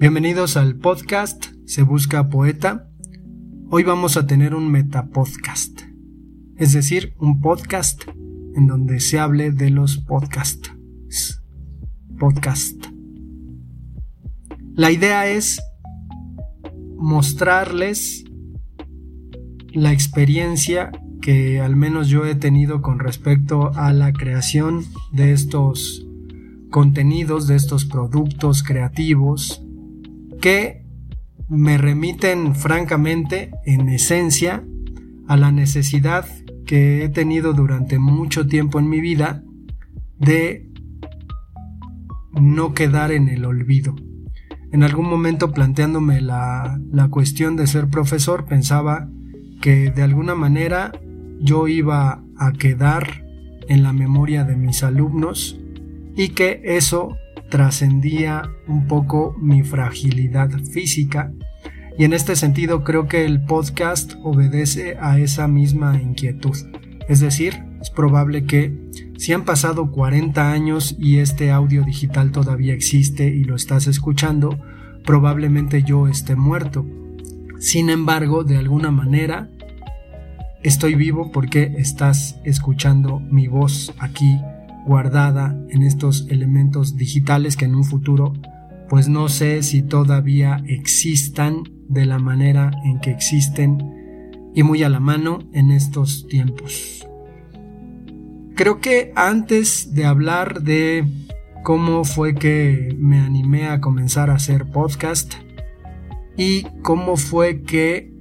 Bienvenidos al podcast Se Busca Poeta. Hoy vamos a tener un metapodcast, es decir, un podcast en donde se hable de los podcasts. Podcast. La idea es mostrarles la experiencia que al menos yo he tenido con respecto a la creación de estos contenidos, de estos productos creativos que me remiten francamente, en esencia, a la necesidad que he tenido durante mucho tiempo en mi vida de no quedar en el olvido. En algún momento planteándome la, la cuestión de ser profesor, pensaba que de alguna manera yo iba a quedar en la memoria de mis alumnos y que eso trascendía un poco mi fragilidad física y en este sentido creo que el podcast obedece a esa misma inquietud. Es decir, es probable que si han pasado 40 años y este audio digital todavía existe y lo estás escuchando, probablemente yo esté muerto. Sin embargo, de alguna manera, estoy vivo porque estás escuchando mi voz aquí guardada en estos elementos digitales que en un futuro pues no sé si todavía existan de la manera en que existen y muy a la mano en estos tiempos. Creo que antes de hablar de cómo fue que me animé a comenzar a hacer podcast y cómo fue que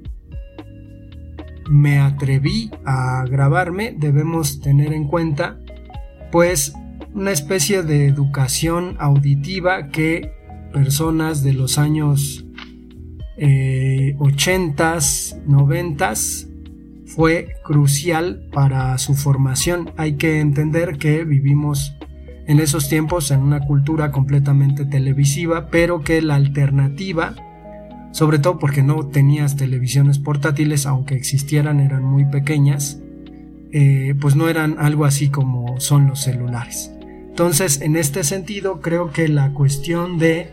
me atreví a grabarme, debemos tener en cuenta pues una especie de educación auditiva que personas de los años 80s, eh, 90s fue crucial para su formación. Hay que entender que vivimos en esos tiempos en una cultura completamente televisiva, pero que la alternativa, sobre todo porque no tenías televisiones portátiles, aunque existieran eran muy pequeñas, eh, pues no eran algo así como son los celulares. Entonces, en este sentido, creo que la cuestión de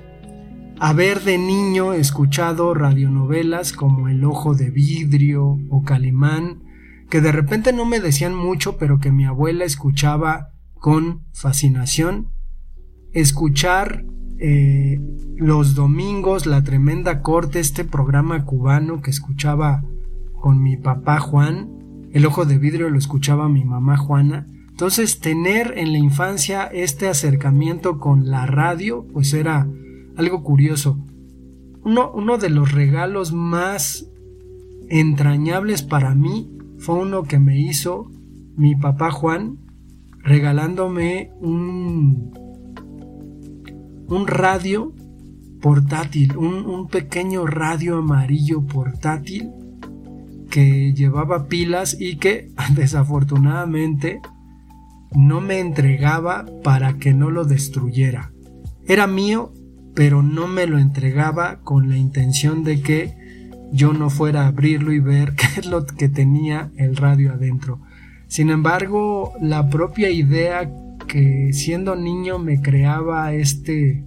haber de niño escuchado radionovelas como El Ojo de Vidrio o Calimán, que de repente no me decían mucho, pero que mi abuela escuchaba con fascinación, escuchar eh, los domingos la tremenda corte, este programa cubano que escuchaba con mi papá Juan, el ojo de vidrio lo escuchaba mi mamá Juana. Entonces tener en la infancia este acercamiento con la radio pues era algo curioso. Uno, de los regalos más entrañables para mí fue uno que me hizo mi papá Juan regalándome un, un radio portátil, un pequeño radio amarillo portátil que llevaba pilas y que desafortunadamente no me entregaba para que no lo destruyera. Era mío, pero no me lo entregaba con la intención de que yo no fuera a abrirlo y ver qué es lo que tenía el radio adentro. Sin embargo, la propia idea que siendo niño me creaba este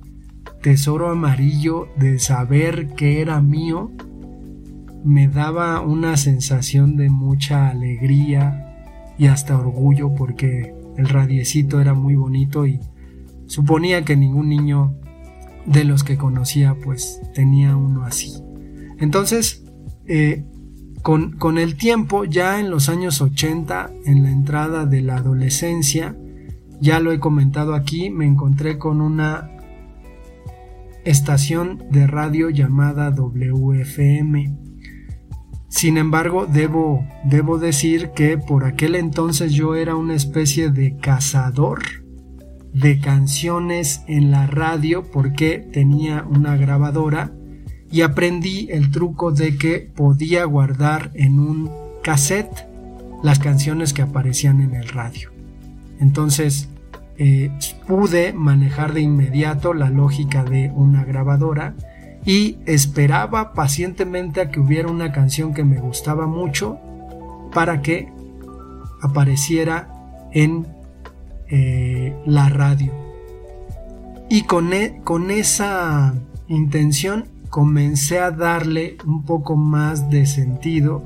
tesoro amarillo de saber que era mío, me daba una sensación de mucha alegría y hasta orgullo porque el radiecito era muy bonito y suponía que ningún niño de los que conocía pues tenía uno así. Entonces, eh, con, con el tiempo, ya en los años 80, en la entrada de la adolescencia, ya lo he comentado aquí, me encontré con una estación de radio llamada WFM Sin embargo, debo, debo decir que por aquel entonces yo era una especie de cazador de canciones en la radio porque tenía una grabadora y aprendí el truco de que podía guardar en un cassette las canciones que aparecían en el radio. Entonces eh, pude manejar de inmediato la lógica de una grabadora y esperaba pacientemente a que hubiera una canción que me gustaba mucho para que apareciera en eh, la radio. Y con, e, con esa intención comencé a darle un poco más de sentido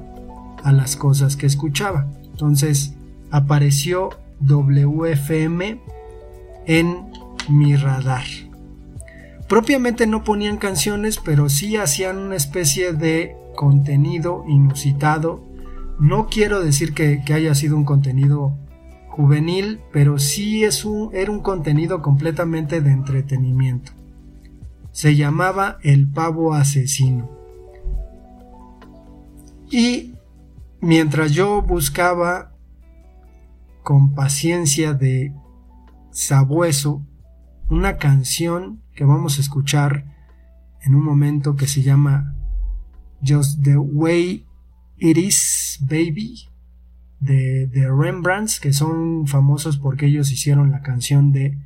a las cosas que escuchaba. Entonces apareció WFM en mi radar. Propiamente no ponían canciones, pero sí hacían una especie de contenido inusitado. No quiero decir que, haya sido un contenido juvenil, pero sí es un, era un contenido completamente de entretenimiento. Se llamaba El Pavo Asesino. Y mientras yo buscaba con paciencia de sabueso una canción que vamos a escuchar en un momento que se llama Just the Way It Is Baby de, de Rembrandts que son famosos porque ellos hicieron la canción de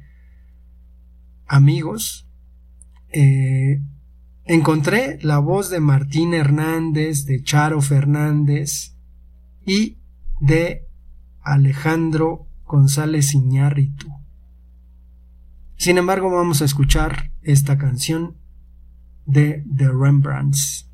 Amigos eh, encontré la voz de Martín Hernández, de Charo Fernández y de Alejandro González Iñárritu. Sin embargo, vamos a escuchar esta canción de The Rembrandts.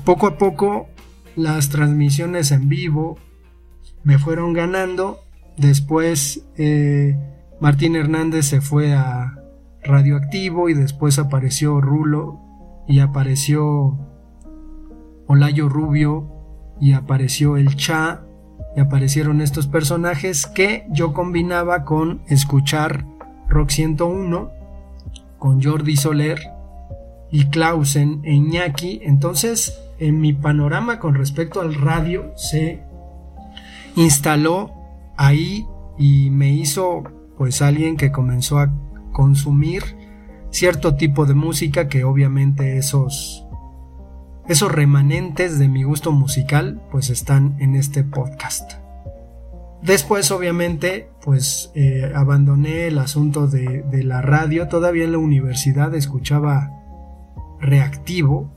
Poco a poco las transmisiones en vivo me fueron ganando. Después eh, Martín Hernández se fue a Radioactivo y después apareció Rulo y apareció Olayo Rubio y apareció el Cha y aparecieron estos personajes que yo combinaba con escuchar Rock 101 con Jordi Soler y Clausen e Iñaki. Entonces en mi panorama con respecto al radio se instaló ahí y me hizo pues alguien que comenzó a consumir cierto tipo de música que obviamente esos esos remanentes de mi gusto musical pues están en este podcast. Después obviamente pues eh, abandoné el asunto de, de la radio, todavía en la universidad escuchaba reactivo,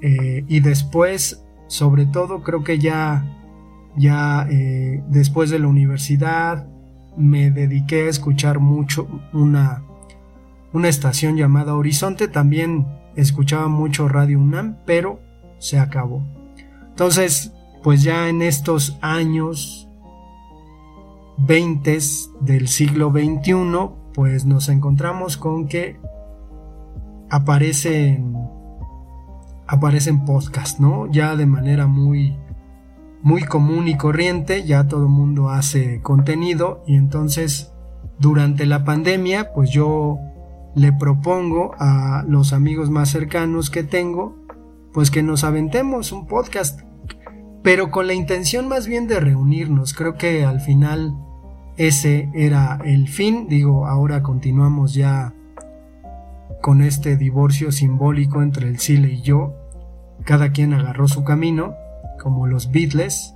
eh, y después, sobre todo, creo que ya, ya eh, después de la universidad, me dediqué a escuchar mucho una, una estación llamada Horizonte. También escuchaba mucho Radio UNAM, pero se acabó. Entonces, pues ya en estos años 20 del siglo XXI, pues nos encontramos con que aparecen aparecen podcasts, ¿no? Ya de manera muy, muy común y corriente, ya todo el mundo hace contenido y entonces durante la pandemia, pues yo le propongo a los amigos más cercanos que tengo, pues que nos aventemos un podcast, pero con la intención más bien de reunirnos. Creo que al final ese era el fin, digo, ahora continuamos ya con este divorcio simbólico entre el Sile y yo. Cada quien agarró su camino, como los Beatles,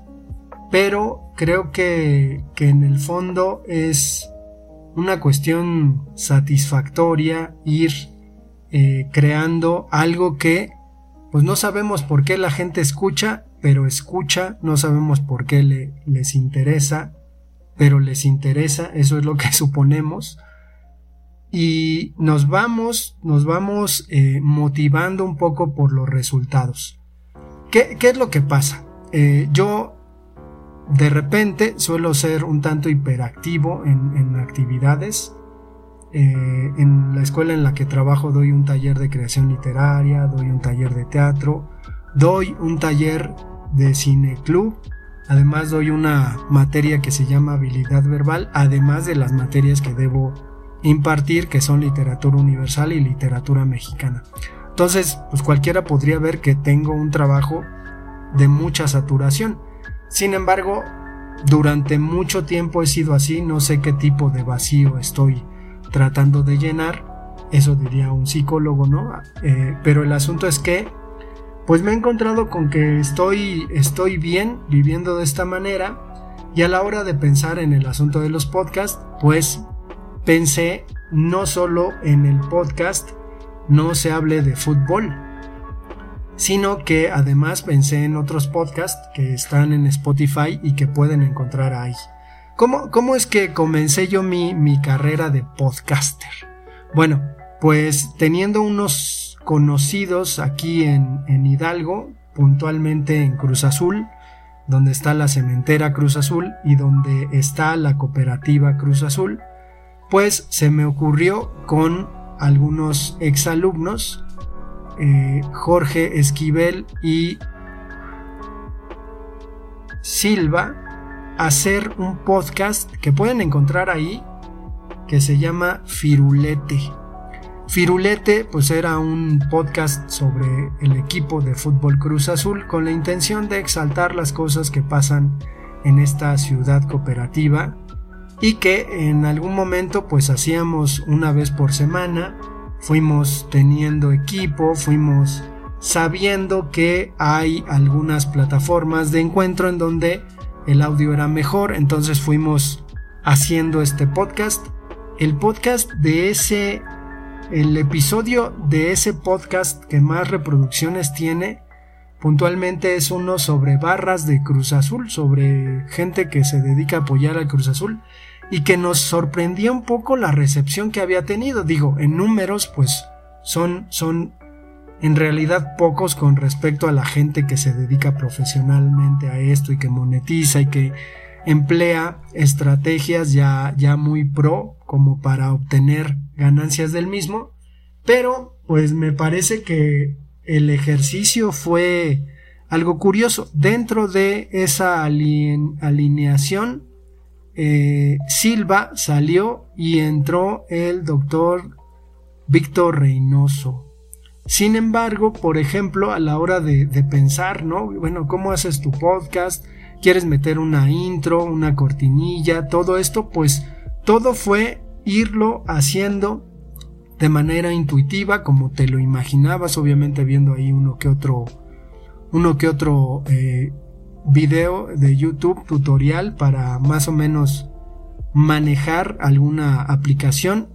pero creo que, que en el fondo es una cuestión satisfactoria ir eh, creando algo que pues no sabemos por qué la gente escucha, pero escucha, no sabemos por qué le, les interesa, pero les interesa, eso es lo que suponemos y nos vamos, nos vamos eh, motivando un poco por los resultados. ¿Qué, es lo que pasa? Eh, yo de repente suelo ser un tanto hiperactivo en, actividades. Eh, en la escuela en la que trabajo doy un taller de creación literaria, doy un taller de teatro, doy un taller de cine club, además doy una materia que se llama habilidad verbal, además de las materias que debo impartir, que son literatura universal y literatura mexicana. Entonces, pues cualquiera podría ver que tengo un trabajo de mucha saturación. Sin embargo, durante mucho tiempo he sido así, no sé qué tipo de vacío estoy tratando de llenar, eso diría un psicólogo, ¿no? Eh, pero el asunto es que, pues me he encontrado con que estoy, estoy bien viviendo de esta manera y a la hora de pensar en el asunto de los podcasts, pues pensé no solo en el podcast no se hable de fútbol, sino que además pensé en otros podcasts que están en Spotify y que pueden encontrar ahí. ¿Cómo, cómo es que comencé yo mi, mi carrera de podcaster? Bueno, pues teniendo unos conocidos aquí en, en Hidalgo, puntualmente en Cruz Azul, donde está la cementera Cruz Azul y donde está la cooperativa Cruz Azul, pues se me ocurrió con algunos exalumnos, eh, Jorge Esquivel y Silva, hacer un podcast que pueden encontrar ahí que se llama Firulete. Firulete pues era un podcast sobre el equipo de fútbol Cruz Azul con la intención de exaltar las cosas que pasan en esta ciudad cooperativa y que en algún momento pues hacíamos una vez por semana, fuimos teniendo equipo, fuimos sabiendo que hay algunas plataformas de encuentro en donde el audio era mejor, entonces fuimos haciendo este podcast. El podcast de ese el episodio de ese podcast que más reproducciones tiene puntualmente es uno sobre barras de Cruz Azul, sobre gente que se dedica a apoyar al Cruz Azul y que nos sorprendía un poco la recepción que había tenido. Digo, en números pues son, son en realidad pocos con respecto a la gente que se dedica profesionalmente a esto y que monetiza y que emplea estrategias ya, ya muy pro como para obtener ganancias del mismo, pero pues me parece que el ejercicio fue algo curioso. Dentro de esa alineación, eh, Silva salió y entró el doctor Víctor Reynoso. Sin embargo, por ejemplo, a la hora de, pensar, ¿no? Bueno, ¿cómo haces tu podcast? ¿Quieres meter una intro, una cortinilla? Todo esto, pues todo fue irlo haciendo de manera intuitiva, como te lo imaginabas, obviamente viendo ahí uno que otro, uno que otro eh, video de YouTube tutorial para más o menos manejar alguna aplicación.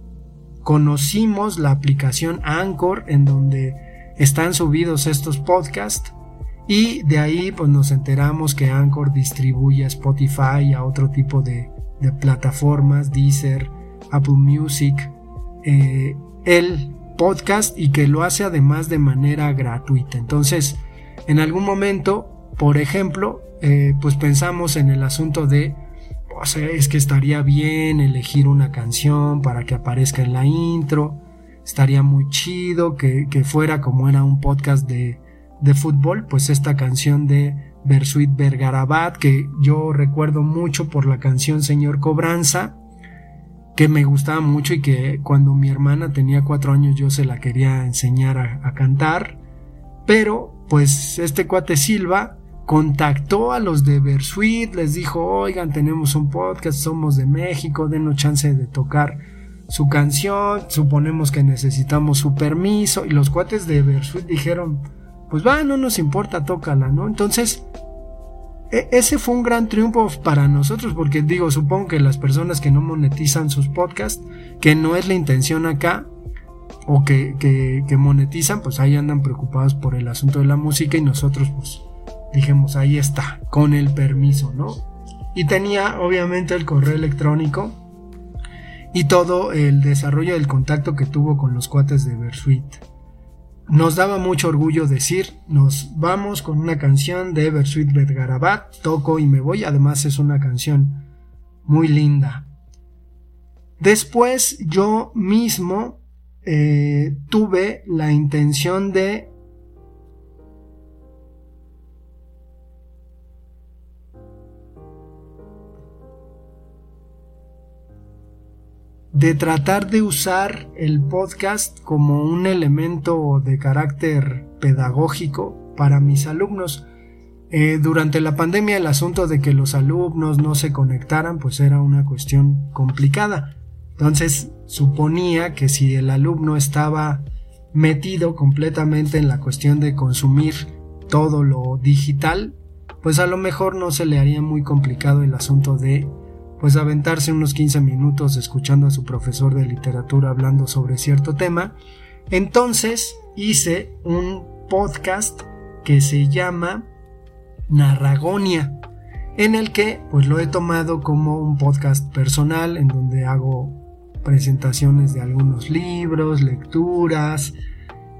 Conocimos la aplicación Anchor en donde están subidos estos podcasts y de ahí pues nos enteramos que Anchor distribuye a Spotify a otro tipo de, de plataformas, Deezer, Apple Music, eh, el podcast y que lo hace además de manera gratuita. Entonces, en algún momento, por ejemplo, eh, pues pensamos en el asunto de, o sea, es que estaría bien elegir una canción para que aparezca en la intro, estaría muy chido que, fuera como era un podcast de, de fútbol, pues esta canción de Bersuit Bergarabat, que yo recuerdo mucho por la canción Señor Cobranza, que me gustaba mucho y que cuando mi hermana tenía cuatro años yo se la quería enseñar a, cantar. Pero pues este cuate Silva contactó a los de Versuit, les dijo, oigan, tenemos un podcast, somos de México, denos chance de tocar su canción, suponemos que necesitamos su permiso. Y los cuates de Versuit dijeron, pues va, no nos importa, tócala, ¿no? Entonces e, ese fue un gran triunfo para nosotros, porque digo, supongo que las personas que no monetizan sus podcasts, que no es la intención acá, o que, que, monetizan, pues ahí andan preocupados por el asunto de la música y nosotros pues dijimos, ahí está, con el permiso, ¿no? Y tenía obviamente el correo electrónico y todo el desarrollo del contacto que tuvo con los cuates de Versuit nos daba mucho orgullo decir, nos vamos con una canción de Eversweet Bedgarabat, toco y me voy, además es una canción muy linda. Después yo mismo eh, tuve la intención de de tratar de usar el podcast como un elemento de carácter pedagógico para mis alumnos. Eh, durante la pandemia el asunto de que los alumnos no se conectaran pues era una cuestión complicada. Entonces suponía que si el alumno estaba metido completamente en la cuestión de consumir todo lo digital, pues a lo mejor no se le haría muy complicado el asunto de pues aventarse unos 15 minutos escuchando a su profesor de literatura hablando sobre cierto tema. Entonces hice un podcast que se llama Narragonia, en el que pues lo he tomado como un podcast personal en donde hago presentaciones de algunos libros, lecturas,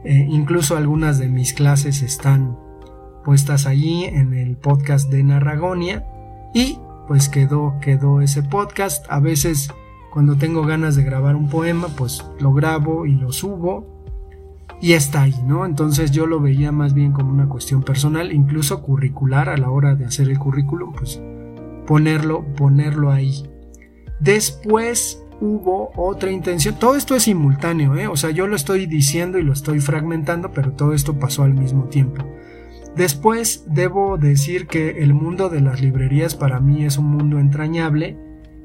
eh, incluso algunas de mis clases están puestas allí en el podcast de Narragonia y pues quedó, quedó ese podcast. A veces cuando tengo ganas de grabar un poema, pues lo grabo y lo subo y está ahí, ¿no? Entonces yo lo veía más bien como una cuestión personal, incluso curricular a la hora de hacer el currículum, pues ponerlo, ponerlo ahí. Después hubo otra intención, todo esto es simultáneo, ¿eh? O sea, yo lo estoy diciendo y lo estoy fragmentando, pero todo esto pasó al mismo tiempo. Después debo decir que el mundo de las librerías para mí es un mundo entrañable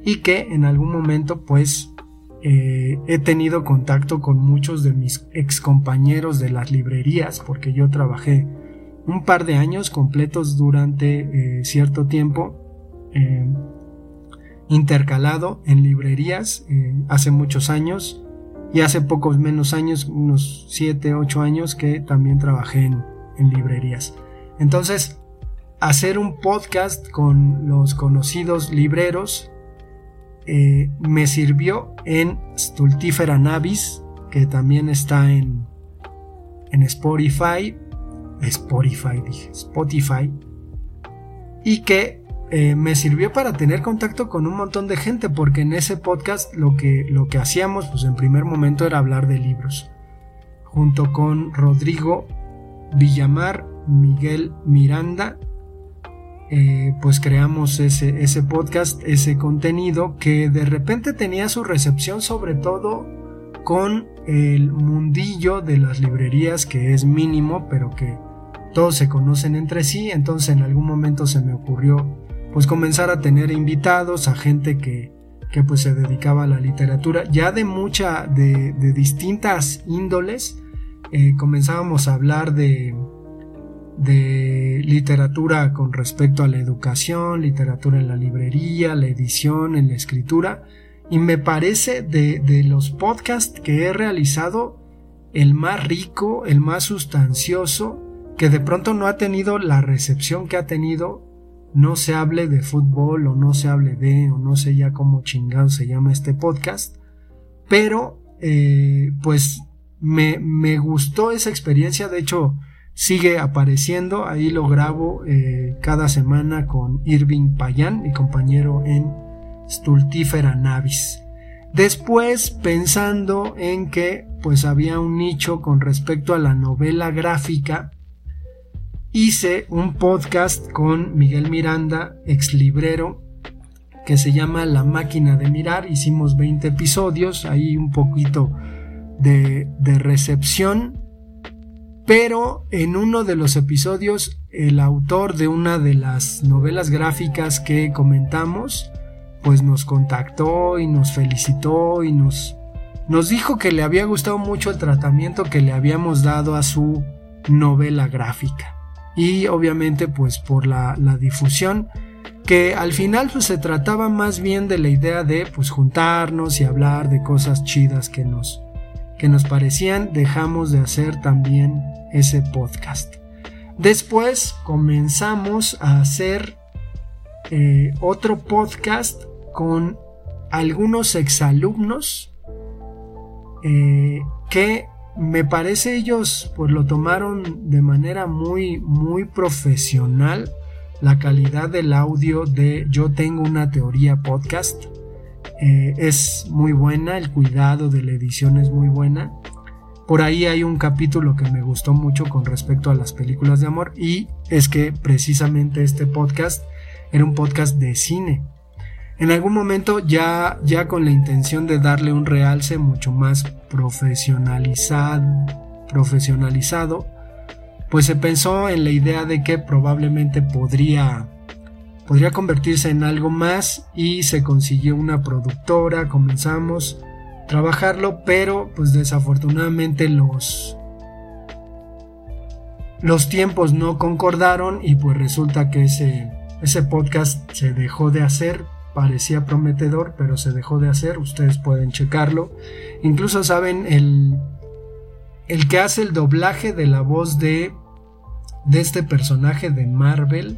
y que en algún momento pues eh, he tenido contacto con muchos de mis ex compañeros de las librerías porque yo trabajé un par de años completos durante eh, cierto tiempo eh, intercalado en librerías hace muchos años y hace pocos menos años, unos 7, 8 años, que también trabajé en, en librerías. Entonces, hacer un podcast con los conocidos libreros eh, me sirvió en Stultifera Navis, que también está en, en Spotify, Spotify, dije, Spotify, y que eh, me sirvió para tener contacto con un montón de gente, porque en ese podcast lo que, lo que hacíamos, pues en primer momento era hablar de libros, junto con Rodrigo Villamar, Miguel Miranda. Eh, pues creamos ese, ese podcast, ese contenido que de repente tenía su recepción sobre todo con el mundillo de las librerías que es mínimo pero que todos se conocen entre sí. Entonces en algún momento se me ocurrió pues comenzar a tener invitados a gente que, que pues se dedicaba a la literatura ya de mucha de, distintas índoles. Eh, comenzábamos a hablar de de literatura con respecto a la educación, literatura en la librería, la edición, en la escritura. Y me parece de, de los podcasts que he realizado el más rico, el más sustancioso, que de pronto no ha tenido la recepción que ha tenido, no se hable de fútbol o no se hable de, o no sé ya cómo chingado se llama este podcast, pero eh, pues me, me gustó esa experiencia, de hecho sigue apareciendo. Ahí lo grabo eh, cada semana con Irving Payán, mi compañero en Stultifera Navis. Después, pensando en que pues había un nicho con respecto a la novela gráfica, hice un podcast con Miguel Miranda, ex librero, que se llama La máquina de mirar. Hicimos 20 episodios, ahí un poquito de, de recepción pero en uno de los episodios el autor de una de las novelas gráficas que comentamos pues nos contactó y nos felicitó y nos, nos dijo que le había gustado mucho el tratamiento que le habíamos dado a su novela gráfica. Y obviamente pues por la, la difusión que al final pues se trataba más bien de la idea de pues juntarnos y hablar de cosas chidas que nos, que nos parecían, dejamos de hacer también ese podcast. Después comenzamos a hacer eh, otro podcast con algunos exalumnos eh, que me parece ellos pues lo tomaron de manera muy muy profesional la calidad del audio de yo tengo una teoría podcast eh, es muy buena, el cuidado de la edición es muy buena. Por ahí hay un capítulo que me gustó mucho con respecto a las películas de amor y es que precisamente este podcast era un podcast de cine. En algún momento ya, ya con la intención de darle un realce mucho más profesionalizado, profesionalizado, pues se pensó en la idea de que probablemente podría podría convertirse en algo más y se consiguió una productora, comenzamos a trabajarlo, pero pues desafortunadamente los los tiempos no concordaron y pues resulta que ese ese podcast se dejó de hacer, parecía prometedor, pero se dejó de hacer, ustedes pueden checarlo. Incluso saben el el que hace el doblaje de la voz de de este personaje de Marvel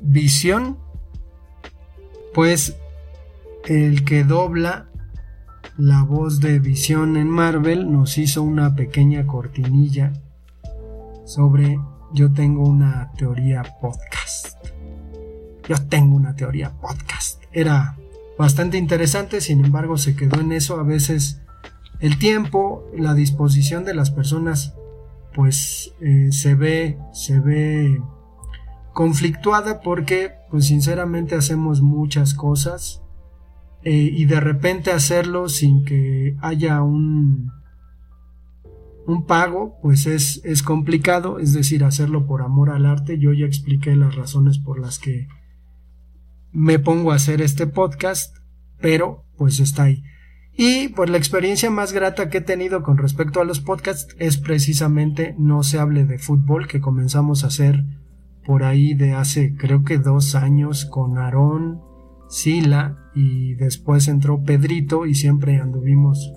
Visión, pues el que dobla la voz de Visión en Marvel nos hizo una pequeña cortinilla sobre yo tengo una teoría podcast. Yo tengo una teoría podcast. Era bastante interesante, sin embargo se quedó en eso. A veces el tiempo, la disposición de las personas, pues eh, se ve, se ve conflictuada porque pues sinceramente hacemos muchas cosas eh, y de repente hacerlo sin que haya un un pago pues es, es complicado es decir hacerlo por amor al arte. Yo ya expliqué las razones por las que me pongo a hacer este podcast pero pues está ahí. Y pues la experiencia más grata que he tenido con respecto a los podcasts es precisamente no se hable de fútbol que comenzamos a hacer por ahí de hace creo que dos años con Aarón, Sila y después entró Pedrito y siempre anduvimos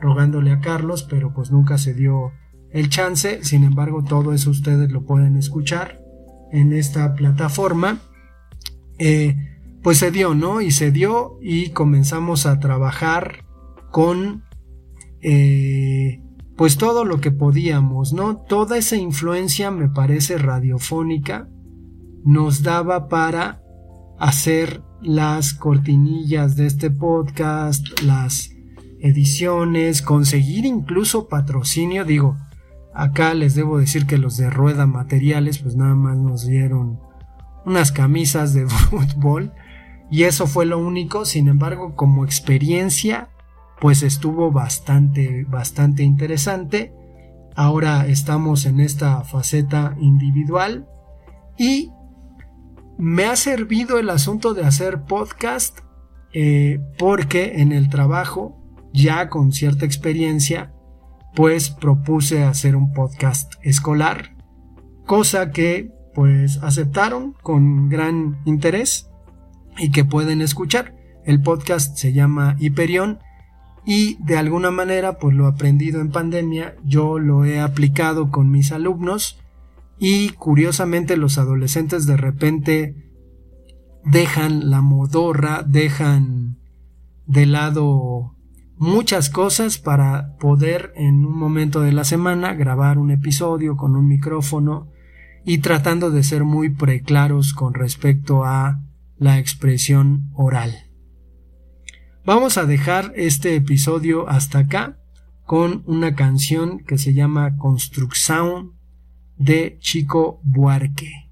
rogándole a Carlos, pero pues nunca se dio el chance. Sin embargo, todo eso ustedes lo pueden escuchar en esta plataforma. Eh, pues se dio, ¿no? Y se dio y comenzamos a trabajar con eh, pues todo lo que podíamos, ¿no? Toda esa influencia me parece radiofónica nos daba para hacer las cortinillas de este podcast, las ediciones, conseguir incluso patrocinio, digo, acá les debo decir que los de Rueda Materiales pues nada más nos dieron unas camisas de fútbol y eso fue lo único, sin embargo como experiencia pues estuvo bastante bastante interesante. Ahora estamos en esta faceta individual y me ha servido el asunto de hacer podcast eh, porque en el trabajo, ya con cierta experiencia, pues propuse hacer un podcast escolar, cosa que pues aceptaron con gran interés y que pueden escuchar. El podcast se llama Hiperión y de alguna manera pues lo aprendido en pandemia yo lo he aplicado con mis alumnos y curiosamente los adolescentes de repente dejan la modorra, dejan de lado muchas cosas para poder en un momento de la semana grabar un episodio con un micrófono y tratando de ser muy preclaros con respecto a la expresión oral. Vamos a dejar este episodio hasta acá con una canción que se llama Construction de Chico Buarque.